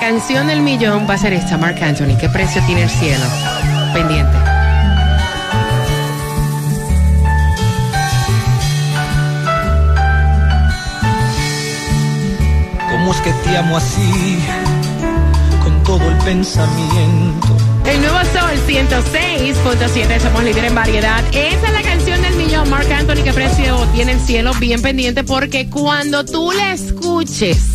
Canción del millón va a ser esta, Mark Anthony. ¿Qué precio tiene el cielo? Pendiente. ¿Cómo es que te amo así? Con todo el pensamiento. El nuevo Sol 106.7, somos líder en variedad. Esa es la canción del millón, Mark Anthony, ¿qué precio tiene el cielo? Bien pendiente porque cuando tú la escuches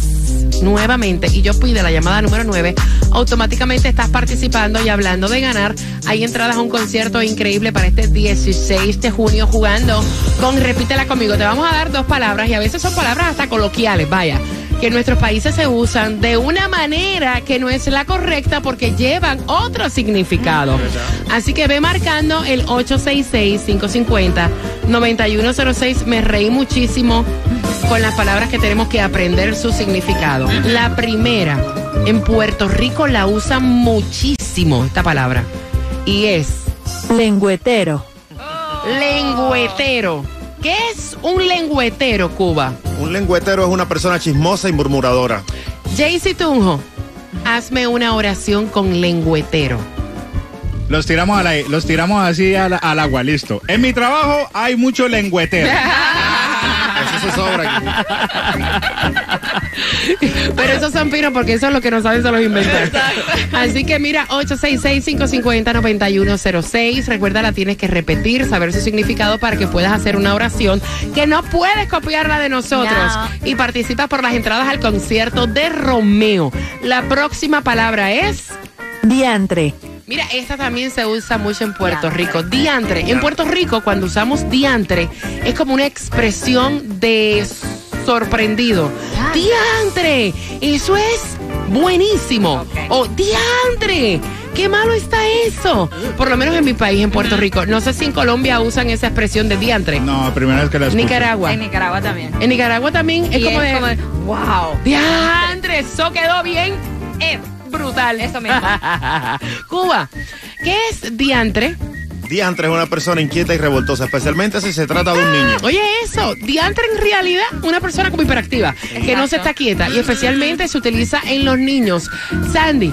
nuevamente y yo pide la llamada número 9, automáticamente estás participando y hablando de ganar. Hay entradas a un concierto increíble para este 16 de junio jugando con Repítela conmigo. Te vamos a dar dos palabras y a veces son palabras hasta coloquiales, vaya que en nuestros países se usan de una manera que no es la correcta porque llevan otro significado. Así que ve marcando el 866-550-9106. Me reí muchísimo con las palabras que tenemos que aprender su significado. La primera, en Puerto Rico la usan muchísimo esta palabra y es Lengüetero. lengüetero. ¿Qué es un lengüetero, Cuba? Un lengüetero es una persona chismosa y murmuradora. Jaycee Tunjo, hazme una oración con lengüetero. Los tiramos, a la- los tiramos así al, al agua, listo. En mi trabajo hay mucho lengüetero. Eso sobra aquí. Pero esos son finos porque eso es lo que no saben se los inventan. Así que mira, 866-550-9106. Recuerda, la tienes que repetir, saber su significado para que puedas hacer una oración que no puedes copiarla de nosotros. No. Y participas por las entradas al concierto de Romeo. La próxima palabra es... Diantre. Mira, esta también se usa mucho en Puerto Rico. Diantre. En Puerto Rico, cuando usamos diantre, es como una expresión de sorprendido. Diantre. Eso es buenísimo. O diantre. Qué malo está eso. Por lo menos en mi país, en Puerto Rico. No sé si en Colombia usan esa expresión de diantre. No, primera vez que la escucho. Nicaragua. En Nicaragua también. En Nicaragua también es Y como es de. como de, wow. Diantre, eso quedó bien. eh, brutal. Eso mismo. Cuba, ¿qué es diantre? Diantre es una persona inquieta y revoltosa, especialmente si se trata de un niño. Oye, eso, diantre en realidad, una persona como hiperactiva, que no se está quieta y especialmente se utiliza en los niños. Sandy,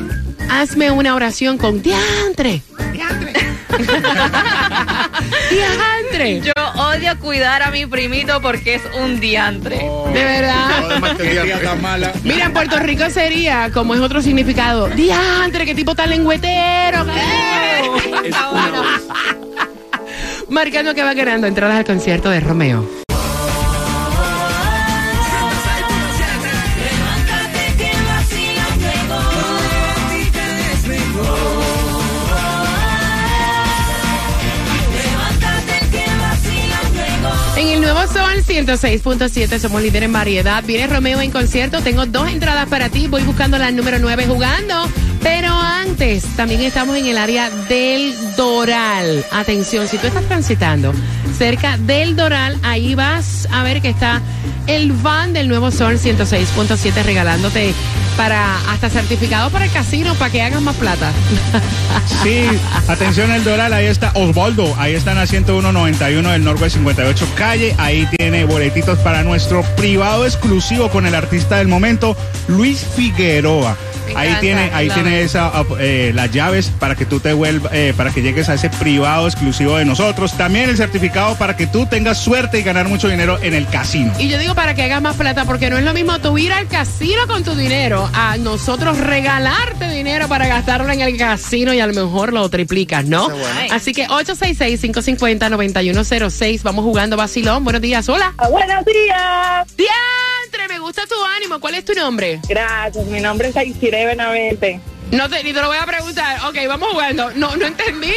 hazme una oración con diantre. Diantre. diantre. Yo odio cuidar a mi primito porque es un diantre. De verdad. No, que mala. Mira, en Puerto Rico sería, como es otro significado, diantre, qué tipo tan lengüetero. Marcando que va ganando entradas al concierto de Romeo. 106.7 somos líder en variedad. Viene Romeo en concierto. Tengo dos entradas para ti. Voy buscando la número 9 jugando. Pero antes, también estamos en el área del Doral. Atención, si tú estás transitando cerca del Doral, ahí vas a ver que está el van del nuevo Sol 106.7 regalándote para hasta certificado para el casino para que hagan más plata. Sí, atención el Doral, ahí está Osvaldo, ahí están a 10191 del Norwest 58 calle, ahí tiene boletitos para nuestro privado exclusivo con el artista del momento, Luis Figueroa. Me Ahí encanta, tiene, ahí tiene esa, eh, las llaves para que tú te vuelvas, eh, para que llegues a ese privado exclusivo de nosotros. También el certificado para que tú tengas suerte y ganar mucho dinero en el casino. Y yo digo para que hagas más plata, porque no es lo mismo tú ir al casino con tu dinero a nosotros regalarte dinero para gastarlo en el casino y a lo mejor lo triplicas, ¿no? Bueno. Así que 866-550-9106, vamos jugando vacilón. Buenos días, hola. Ah, Buenos días. Diantre, me gusta tu ánimo. ¿Cuál es tu nombre? Gracias. Mi nombre es Aisire Benavente. No te, ni te lo voy a preguntar. Ok, vamos jugando. No, no entendí.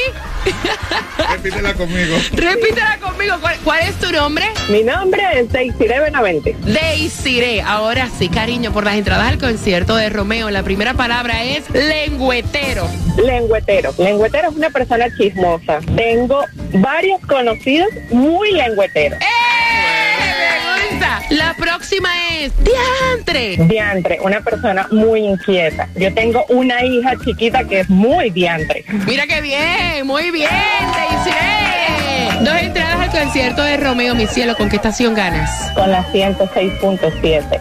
Repítela conmigo. Repítela conmigo. ¿Cuál, cuál es tu nombre? Mi nombre es Aisire Benavente. Deisiré. Ahora sí, cariño, por las entradas al concierto de Romeo. La primera palabra es lengüetero. Lengüetero. Lengüetero es una persona chismosa. Tengo varios conocidos muy lengüeteros. ¡Eh! La próxima es diantre. Diantre, una persona muy inquieta. Yo tengo una hija chiquita que es muy diantre. Mira qué bien, muy bien, Deisiré. Dos entradas al concierto de Romeo, mi cielo. ¿Con qué estación ganas? Con la 106.7.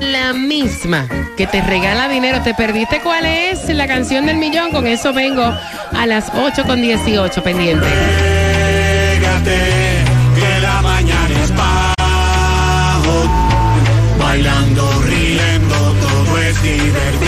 La misma que te regala dinero. ¿Te perdiste cuál es la canción del millón? Con eso vengo a las 8 con 18 pendiente. Pégate, todo es divertido.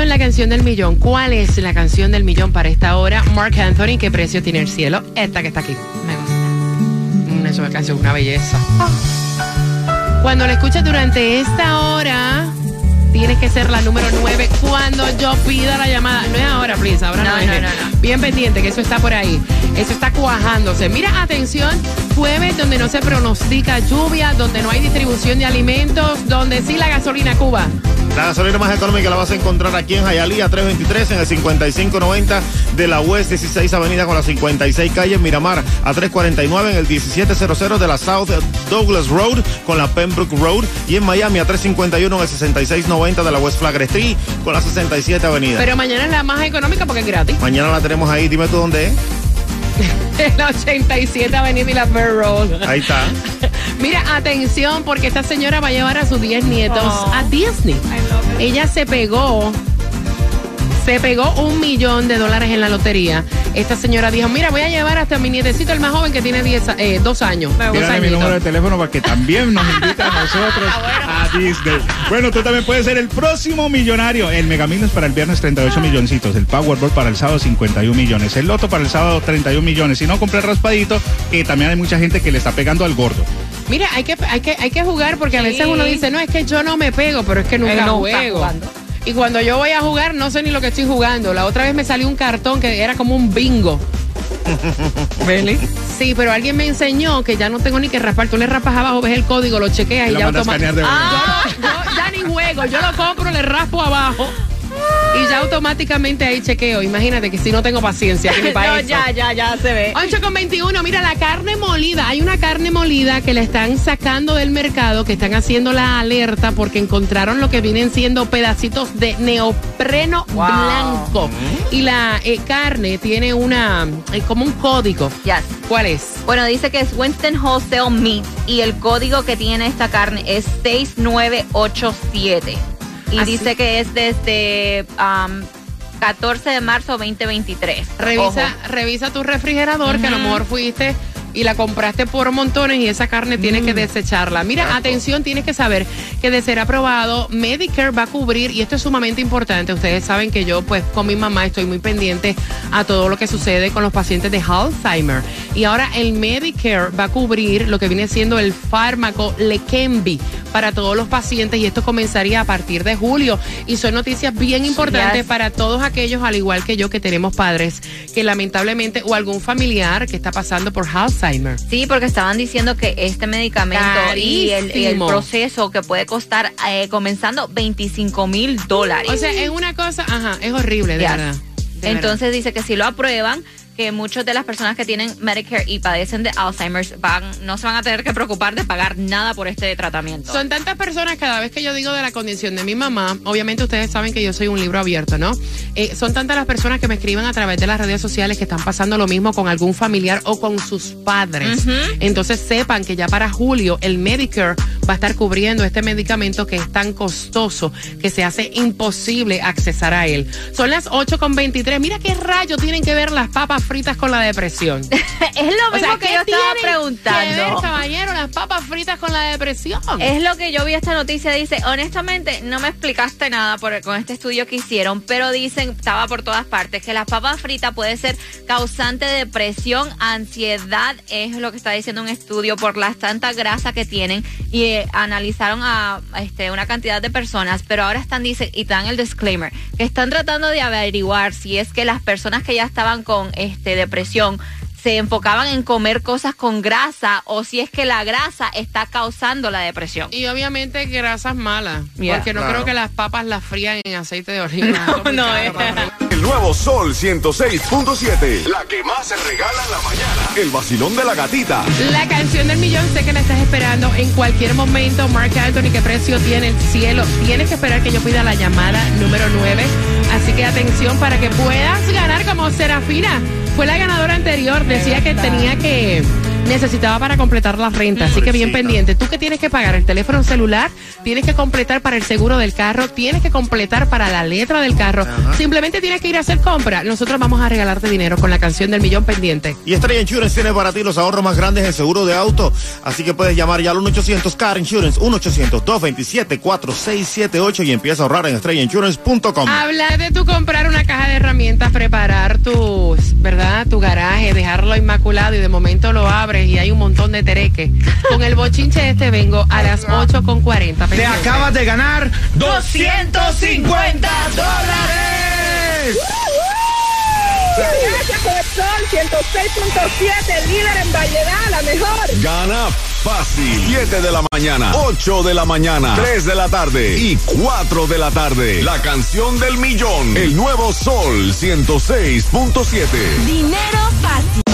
Mira, atención, la canción del millón. ¿Cuál es la canción del millón para esta hora? Mark Anthony, ¿qué precio tiene el cielo? Esta que está aquí. Me gusta. Es canción, una belleza. Cuando la escuchas durante esta hora, tienes que ser la número 9 cuando yo pida la llamada. No es ahora, please, ahora no, No, es. no, no, no. Bien pendiente, que eso está por ahí. Eso está cuajándose. Mira, atención, jueves donde no se pronostica lluvia, donde no hay distribución de alimentos, donde sí la gasolina Cuba. La gasolina más económica la vas a encontrar aquí en Hialeah 323 en el 5590 de la West 16 Avenida con la 56 calle en Miramar a 349 en el 1700 de la South Douglas Road con la Pembroke Road y en Miami a 351 en el 6690 de la West Flagler Street con la 67 Avenida. Pero mañana es la más económica porque es gratis. Mañana la tenemos ahí, dime tú dónde es. En la 87 Avenida y la Fair Road. Ahí está. Mira, atención, porque esta señora va a llevar a sus 10 nietos Oh. a Disney. Ella se pegó, se pegó un millón de dólares en la lotería. Esta señora dijo, mira, voy a llevar hasta mi nietecito, el más joven que tiene 10, eh, dos años. Mi número de teléfono para que también nos invite a nosotros a Disney. Bueno, tú también puedes ser el próximo millonario. El Megamillions para el viernes 38 milloncitos. El Powerball para el sábado 51 millones. El Loto para el sábado 31 millones. Si no, compré raspadito, que también hay mucha gente que le está pegando al gordo. Mira, hay que, hay, que, hay que jugar porque a Sí. veces uno dice, no, es que yo no me pego, pero es que nunca Él no está juego. jugando. Y cuando yo voy a jugar, no sé ni lo que estoy jugando. La otra vez me salió un cartón que era como un bingo. Sí, pero alguien me enseñó que ya no tengo ni que raspar. Tú le raspas abajo, ves el código, lo chequeas y, Y lo ya automáticamente. Yo, no- yo ya ni juego, yo lo compro, le raspo abajo y ya automáticamente ahí chequeo. Imagínate que si no tengo paciencia, que ni para No, eso. ya, ya, ya se ve. 8 con 21, mira la carne molida. Hay una carne molida que la están sacando del mercado, que están haciendo la alerta porque encontraron lo que vienen siendo pedacitos de neopreno Wow. blanco. Y la eh, carne tiene una, eh, como un código. Yes. ¿Cuál es? Bueno, dice que es Winston Wholesale Meat y el código que tiene esta carne es 6987. Y Así. dice que es desde um, 14 de marzo 2023. Revisa, Ojo. revisa tu refrigerador, que a lo mejor fuiste y la compraste por montones y esa carne tienes que desecharla. Mira, atención, tienes que saber que de ser aprobado, Medicare va a cubrir, y esto es sumamente importante, ustedes saben que yo pues con mi mamá estoy muy pendiente a todo lo que sucede con los pacientes de Alzheimer. Y ahora el Medicare va a cubrir lo que viene siendo el fármaco Leqembi para todos los pacientes y esto comenzaría a partir de julio. Y son noticias bien importantes Yes. para todos aquellos, al igual que yo, que tenemos padres que lamentablemente o algún familiar que está pasando por Alzheimer. Sí, porque estaban diciendo que este medicamento y el, y el Carísimo. proceso que puede costar eh, comenzando 25 mil dólares. O sea, es una cosa, ajá, es horrible, de Yes. verdad. de Entonces dice que si lo aprueban, que muchas de las personas que tienen Medicare y padecen de Alzheimer's van, no se van a tener que preocupar de pagar nada por este tratamiento. Son tantas personas, cada vez que yo digo de la condición de mi mamá, obviamente ustedes saben que yo soy un libro abierto, ¿no? Eh, son tantas las personas que me escriben a través de las redes sociales que están pasando lo mismo con algún familiar o con sus padres. Entonces sepan que ya para julio el Medicare va a estar cubriendo este medicamento que es tan costoso que se hace imposible accesar a él. Son las 8.23. Mira qué rayo tienen que ver las papas fritas con la depresión. es lo O sea, mismo que ¿qué yo estaba tienen Que ver, preguntando. caballero, las papas fritas con la depresión. Es lo que yo vi esta noticia. Dice, honestamente, no me explicaste nada por, con este estudio que hicieron, pero dicen, estaba por todas partes, que las papas fritas puede ser causante de depresión, ansiedad, es lo que está diciendo un estudio por la tanta grasa que tienen y eh, analizaron a este, una cantidad de personas, pero ahora están, dice, y dan el disclaimer, que están tratando de averiguar si es que las personas que ya estaban con este, depresión se enfocaban en comer cosas con grasa o si es que la grasa está causando la depresión. Y obviamente grasas malas. Yeah. Porque no Claro. creo que las papas las frían en aceite de oliva. No, no, es. es- El nuevo Sol 106.7. La que más se regala en la mañana. El vacilón de la gatita. La canción del millón, sé que la estás esperando en cualquier momento. Mark Anthony, ¿qué precio tiene el cielo? Tienes que esperar que yo pida la llamada número 9. Así que atención para que puedas ganar como Serafina. Fue la ganadora anterior. Decía que tenía que. Necesitaba para completar la renta. Así que bien pendiente. Tú que tienes que pagar el teléfono celular, tienes que completar para el seguro del carro, tienes que completar para la letra del carro. Simplemente tienes que ir a hacer compra. Nosotros vamos a regalarte dinero con la canción del millón pendiente. Y Estrella Insurance tiene para ti los ahorros más grandes en seguro de auto. Así que puedes llamar ya al 1-800 Car Insurance, 1-800-227-4678 y empieza a ahorrar en estrellainsurance.com. Hablar de tu comprar una caja de herramientas, preparar tu, ¿verdad? Tu garaje, dejarlo inmaculado y de momento lo abres y hay un montón de tereque. Con el bochinche este vengo a las 8.40. Te acabas de ganar 250 dólares. Gracias por el sol 106.7, líder en variedad, la mejor. Gana fácil. 7 de la mañana, 8 de la mañana, 3 de la tarde y 4 de la tarde. La canción del millón. El nuevo Sol 106.7. Dinero fácil.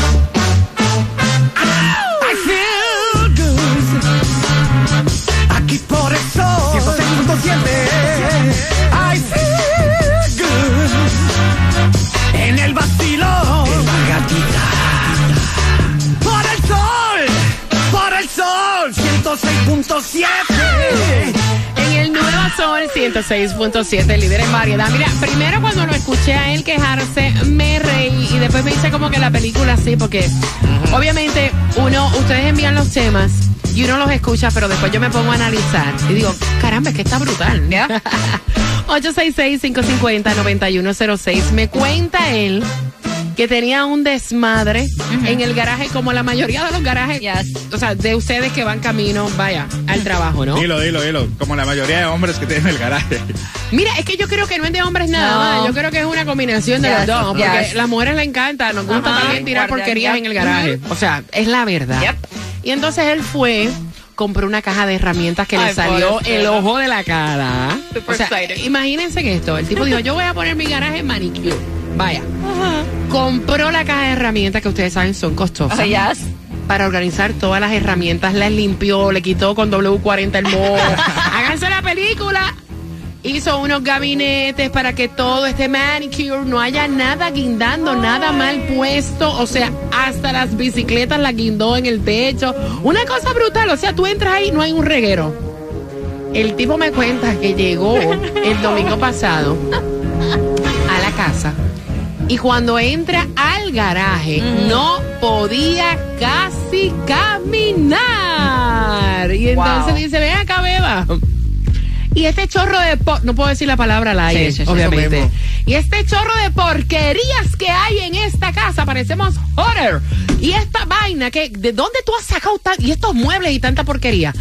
106.7. En el Nuevo Sol 106.7, líder en variedad. Mira, primero cuando lo escuché a él quejarse, me reí y después me hice como que la película así, porque obviamente uno, ustedes envían los temas y uno los escucha, pero después yo me pongo a analizar y digo, caramba, es que está brutal. 866-550-9106. Me cuenta él que tenía un desmadre en el garaje, como la mayoría de los garajes, Yes. o sea, de ustedes que van camino, vaya, al trabajo, ¿no? Dilo, dilo, dilo. Como la mayoría de hombres que tienen el garaje. Mira, es que yo creo que no es de hombres nada No. más. Yo creo que es una combinación de Yes, los dos. Porque yes. las mujeres les encanta, nos gusta Ajá. también tirar porquerías yep. en el garaje. O sea, es la verdad. Yep. Y entonces él fue, compró una caja de herramientas que le salió el ojo de la cara. Super o sea, imagínense que esto. El tipo dijo, yo voy a poner mi garaje en manicure. Vaya. Compró la caja de herramientas que ustedes saben son costosas Oh, yes. para organizar todas las herramientas, las limpió, le quitó con W40 el moho. Háganse la película. Hizo unos gabinetes para que todo esté manicure, no haya nada guindando, nada mal puesto. O sea, hasta las bicicletas las guindó en el techo. Una cosa brutal. O sea, tú entras ahí, no hay un reguero. El tipo me cuenta que llegó el domingo pasado a la casa Y cuando entra al garaje, no podía casi caminar. Y entonces Wow. dice, ven acá, beba. Y este chorro de... no puedo decir la palabra al aire, Sí, sí, sí, obviamente. Y este chorro de porquerías que hay en esta casa, parecemos horror. Y esta vaina, que ¿de dónde tú has sacado tan- y estos muebles y tanta porquería?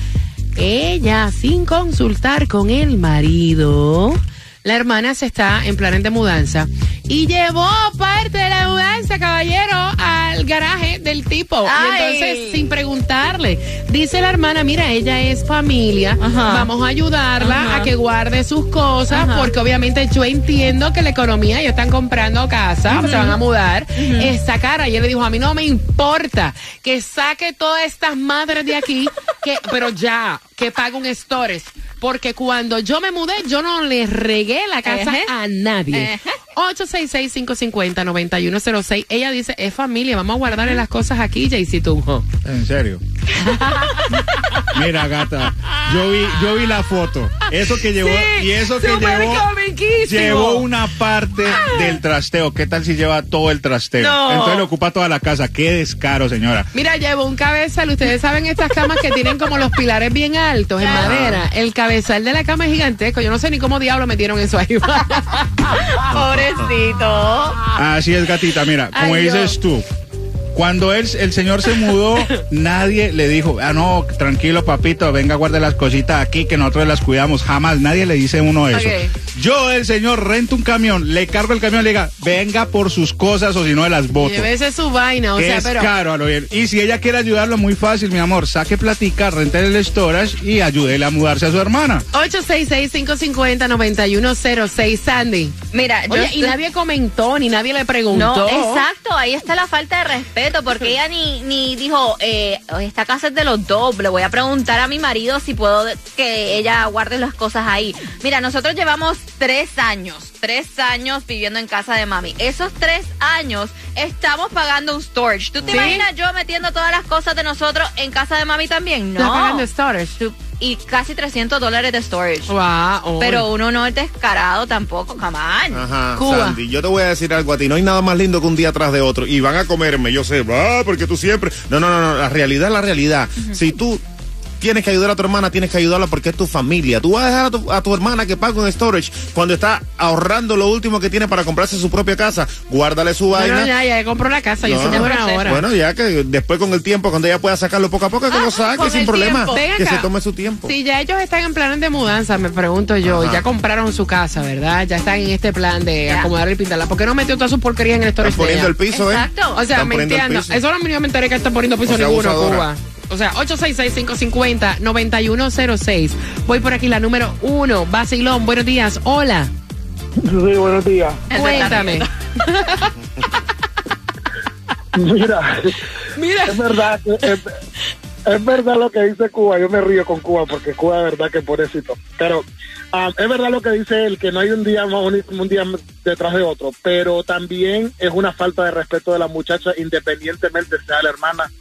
Ella, sin consultar con el marido, la hermana se está en planes de mudanza y llevó parte de la mudanza, caballero, al garaje del tipo. Y Ay. entonces, sin preguntarle, dice la hermana, mira, ella es familia, Ajá. vamos a ayudarla Ajá. a que guarde sus cosas, Ajá. porque obviamente yo entiendo que la economía, ellos están comprando casa, se van a mudar, esta cara. Y él le dijo, a mí no me importa que saque todas estas madres de aquí, que, pero ya, que pague un stores. Porque cuando yo me mudé, yo no le regué la casa a nadie. Ejé. 866-550-9106. Ella dice, es familia, vamos a guardarle las cosas aquí, Jaycee Tunjo. En serio. Mira, gata, yo vi, yo vi la foto. Eso que llevó, Sí, y eso que llevó, comiquísimo. llevó una parte del trasteo. ¿Qué tal si lleva todo el trasteo? No. Entonces le ocupa toda la casa. Qué descaro, señora. Mira, llevo un cabezal. Ustedes saben estas camas que tienen como los pilares bien altos en madera. El cabezal de la cama es gigantesco. Yo no sé ni cómo diablo metieron eso ahí. Pobrecito. Así es, gatita. Mira, como Ay, dices tú, cuando él, el señor se mudó, nadie le dijo, ah, no, tranquilo, papito, venga, guarde las cositas aquí que nosotros las cuidamos. Jamás nadie le dice a uno eso. Yo, el señor, rento un camión, le cargo el camión, le diga, venga por sus cosas o si no, las boto. Llévese su vaina. O sea, es pero. caro a lo bien. Y si ella quiere ayudarlo, muy fácil, mi amor. Saque platica, rente el storage y ayúdele a mudarse a su hermana. 866-550-9106, Sandy. Mira, yo y nadie comentó, ni nadie le preguntó. No, exacto, ahí está la falta de respeto, porque ella ni, ni dijo, eh, esta casa es de los dos, le voy a preguntar a mi marido si puedo que ella guarde las cosas ahí. Mira, nosotros llevamos tres años, tres años viviendo en casa de mami. Esos tres años estamos pagando un storage. ¿Tú te ¿Sí? imaginas yo metiendo todas las cosas de nosotros en casa de mami también? No. pagando storage. Tú- Y casi 300 dólares de storage. Wow. Pero uno no es descarado tampoco, jamás. Ajá, Cuba. Sandy, yo te voy a decir algo a ti. No hay nada más lindo que un día tras de otro. Y van a comerme, yo sé, ah, porque tú siempre. No, no, no, no. La realidad es la realidad. Si tú tienes que ayudar a tu hermana, tienes que ayudarla porque es tu familia. Tú vas a dejar a tu, a tu hermana que pague un storage cuando está ahorrando lo último que tiene para comprarse su propia casa. Guárdale su vaina. no, ya, ya compró la casa. Yo No. soy de buena proceso. hora. Bueno, ya que después con el tiempo, cuando ella pueda sacarlo poco a poco, que lo saque sin problema. Que se tome su tiempo. Si ya ellos están en planes de mudanza, me pregunto yo, Ajá. ya compraron su casa, ¿verdad? Ya están en este plan de Ya. acomodar y pintarla. ¿Por qué no metió todas sus porquerías en el storage Están de poniendo ella? el piso, ¿eh? Exacto. O sea, me entiendo. Eso no me enteré que están poniendo piso O sea, ninguno, abusadora. Cuba. O sea, 866-550-9106. Voy por aquí, la número uno. Basilón, buenos días. Hola. Sí, buenos días. Cuéntame. Mira, Mira. es verdad, es, es verdad lo que dice Cuba. Yo me río con Cuba porque Cuba es verdad que pobrecito. Pero ah, es verdad lo que dice él, que no hay un día más bonito, un día detrás de otro. Pero también es una falta de respeto de la muchacha, independientemente sea la hermana,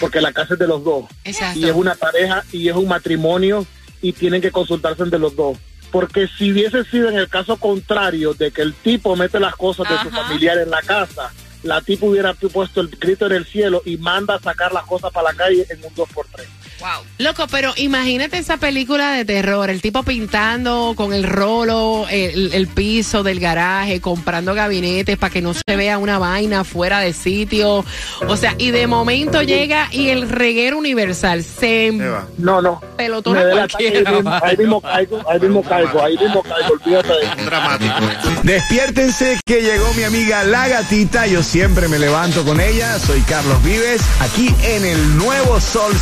porque la casa es de los dos. Exacto. Y es una pareja y es un matrimonio y tienen que consultarse entre los dos. Porque si hubiese sido en el caso contrario de que el tipo mete las cosas de su familiar en la casa, la tipo hubiera puesto el grito en el cielo y manda a sacar las cosas para la calle en un 2x3. Wow. Loco, pero imagínate esa película de terror, el tipo pintando con el rolo el, el piso del garaje, comprando gabinetes para que no se vea una vaina fuera de sitio. O sea, y de momento llega y el reguero universal se. No, no. ataque, ahí, cualquiera. mismo, ahí mismo caigo, ahí mismo caigo, ahí mismo caigo, olvídate de eso. Dramático. Despiértense que llegó mi amiga La Gatita. Yo siempre me levanto con ella. Soy Carlos Vives, aquí en el nuevo Sol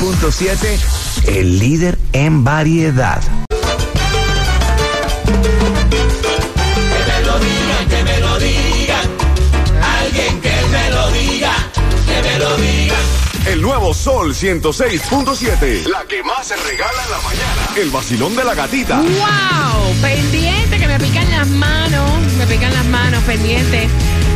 106.7, el líder en variedad. El nuevo Sol 106.7. La que más se regala en la mañana. El vacilón de la gatita. ¡Wow! Pendiente, que me pican las manos. Me pican las manos, pendiente.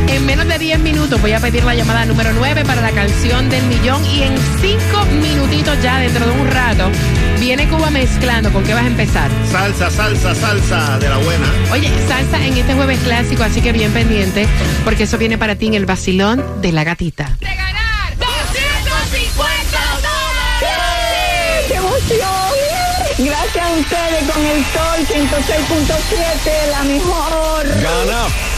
En menos de 10 minutos voy a pedir la llamada número 9 para la canción del millón. Y en 5 minutitos ya, dentro de un rato, Viene Cuba mezclando. ¿Con qué vas a empezar? Salsa, salsa, salsa de la buena. Oye, salsa en este jueves clásico, así que bien pendiente, porque eso viene para ti en el vacilón de la gatita. ¡De ganar 250 dólares! ¡Qué emoción! Gracias a ustedes con el Sol 106.7, la mejor. Gana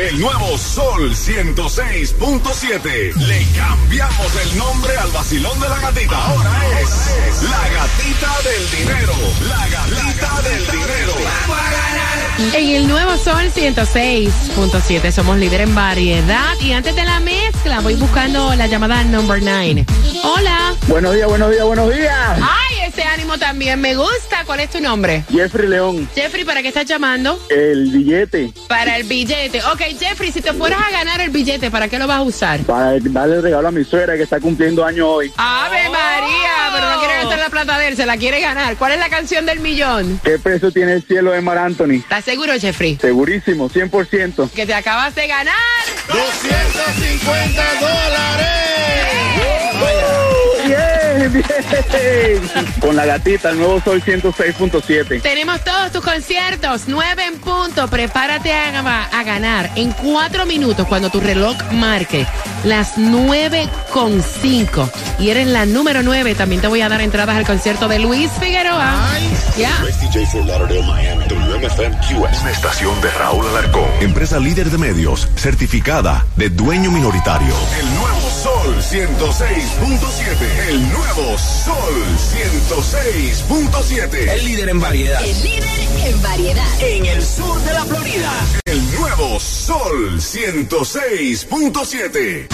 El nuevo Sol 106.7. Le cambiamos el nombre al vacilón de la gatita. Ahora es la gatita del dinero. La gatita del dinero. En el nuevo Sol 106.7 somos líder en variedad y antes de la mezcla voy buscando la llamada number 9. Hola. Buenos días, buenos días, buenos días. Ay, ese ánimo también me gusta. ¿Cuál es tu nombre? Jeffrey León, Jeffrey, ¿para qué estás llamando? el billete Para el billete. Ok, Jeffrey, si te fueras a ganar el billete, ¿para qué lo vas a usar? para darle regalo a mi suegra que está cumpliendo año hoy. Ave María, pero no quiere gastar la plata de él, se la quiere ganar. ¿Cuál es la canción del millón? ¿Qué precio tiene el cielo de Mar Anthony? ¿Estás seguro, Jeffrey? Segurísimo, 100%. Que te acabas de ganar. 250 Bien, dólares. Bien. Con la gatita, el nuevo Sol 106.7. Tenemos todos tus conciertos, 9 en punto. Prepárate a, a ganar en 4 minutos cuando tu reloj marque las 9 con 5. Y eres la número 9. También te voy a dar entradas al concierto de Luis Figueroa. Ya. Una estación de Raúl Alarcón. Empresa líder de medios, certificada de dueño minoritario. El nuevo Sol 106.7. El nuevo Sol 106.7. El líder en variedad. El líder en variedad. En el sur de la Florida. El nuevo Sol 106.7.